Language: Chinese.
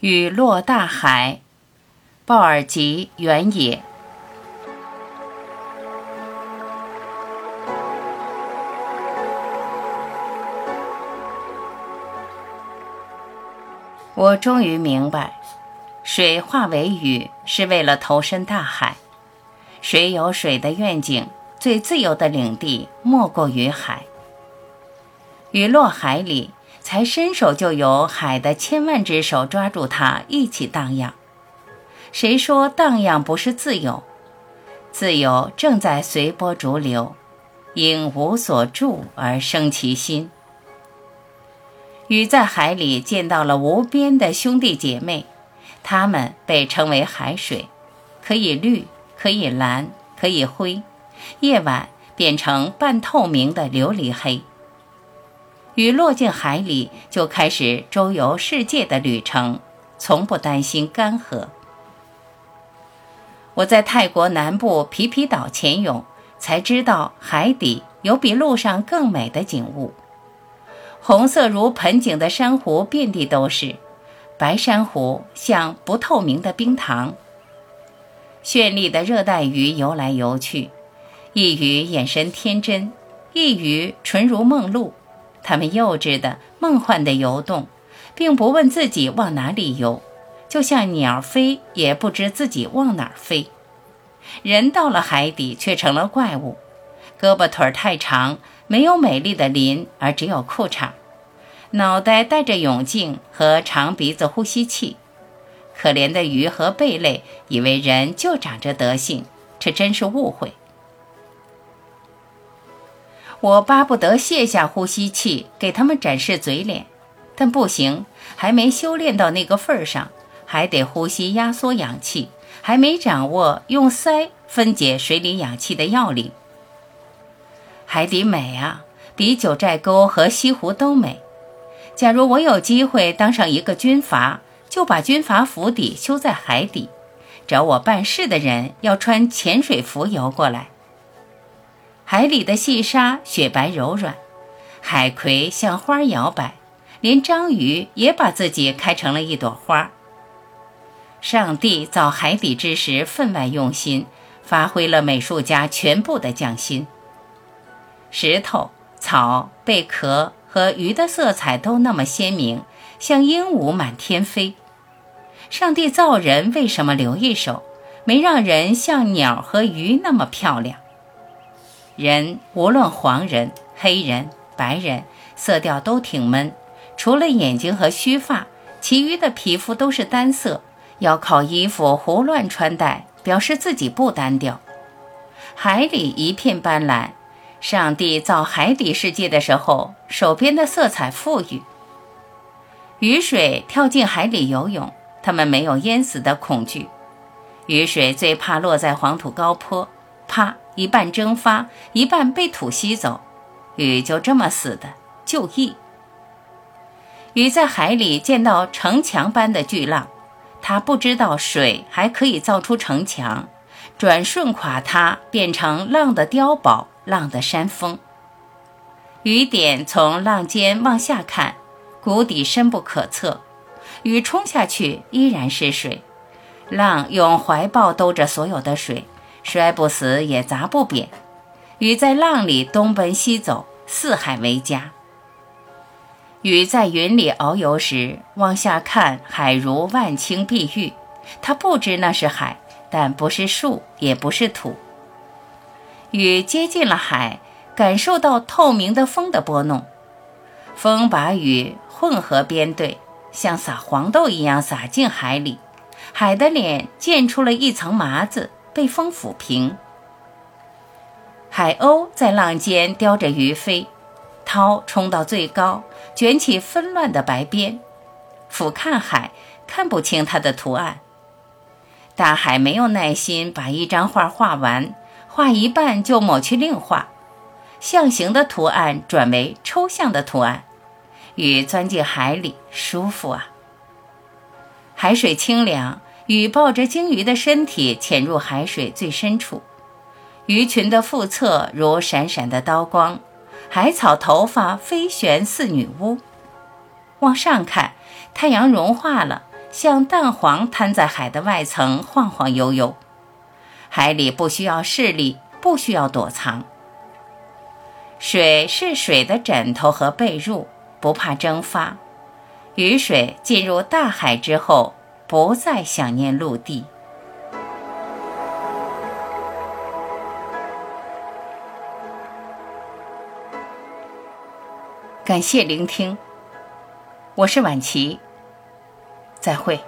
雨落大海，鲍尔吉原野。我终于明白，水化为雨是为了投身大海。水有水的愿景，最自由的领地莫过于海。雨落海里，才伸手就有海的千万只手抓住它，一起荡漾。谁说荡漾不是自由？自由正在随波逐流，因无所住而生其心。鱼在海里见到了无边的兄弟姐妹，他们被称为海水，可以绿，可以蓝，可以灰，夜晚变成半透明的琉璃黑。雨落进海里，就开始周游世界的旅程，从不担心干涸。我在泰国南部皮皮岛潜泳，才知道海底有比路上更美的景物。红色如盆景的珊瑚遍地都是，白珊瑚像不透明的冰糖。绚丽的热带鱼游来游去，一鱼眼神天真，一鱼纯如梦露。它们幼稚的、梦幻的游动，并不问自己往哪里游，就像鸟飞也不知自己往哪儿飞。人到了海底却成了怪物，胳膊腿儿太长。没有美丽的鳞，而只有裤衩，脑袋戴着泳镜和长鼻子呼吸器。可怜的鱼和贝类以为人就长这德性，这真是误会。我巴不得卸下呼吸器，给他们展示嘴脸，但不行，还没修炼到那个份儿上，还得呼吸压缩氧气，还没掌握用鳃分解水里氧气的要领。海底美啊，比九寨沟和西湖都美。假如我有机会当上一个军阀，就把军阀府邸修在海底，找我办事的人要穿潜水服游过来。海里的细沙雪白柔软，海葵像花摇摆，连章鱼也把自己开成了一朵花。上帝造海底之时分外用心，发挥了美术家全部的匠心。石头、草、贝壳和鱼的色彩都那么鲜明，像鹦鹉满天飞。上帝造人为什么留一手，没让人像鸟和鱼那么漂亮？人无论黄人、黑人、白人，色调都挺闷，除了眼睛和须发，其余的皮肤都是单色，要靠衣服胡乱穿戴，表示自己不单调。海里一片斑斓。上帝造海底世界的时候，手边的色彩富裕。雨水跳进海里游泳，他们没有淹死的恐惧。雨水最怕落在黄土高坡，啪，一半蒸发，一半被土吸走，雨就这么死的，就义。雨在海里见到城墙般的巨浪，他不知道水还可以造出城墙，转瞬垮塌，变成浪的碉堡。浪的山峰，雨点从浪尖往下看，谷底深不可测。雨冲下去依然是水，浪用怀抱兜着所有的水，摔不死也砸不扁。雨在浪里东奔西走，四海为家。雨在云里遨游时，往下看，海如万顷碧玉。他不知那是海，但不是树，也不是土。雨接近了海，感受到透明的风的拨弄，风把雨混合编队，像撒黄豆一样撒进海里，海的脸溅出了一层麻子，被风抚平。海鸥在浪尖叼着鱼飞，涛冲到最高，卷起纷乱的白边，俯瞰海，看不清它的图案。大海没有耐心把一张画画完。画一半就抹去另画，象形的图案转为抽象的图案，鱼钻进海里，舒服啊！海水清凉，雨抱着鲸鱼的身体潜入海水最深处，鱼群的腹侧如闪闪的刀光，海草头发飞旋似女巫。往上看，太阳融化了，像蛋黄摊在海的外层晃晃悠悠。海里不需要视力，不需要躲藏。水是水的枕头和被褥，不怕蒸发。雨水进入大海之后，不再想念陆地。感谢聆听，我是晚琪，再会。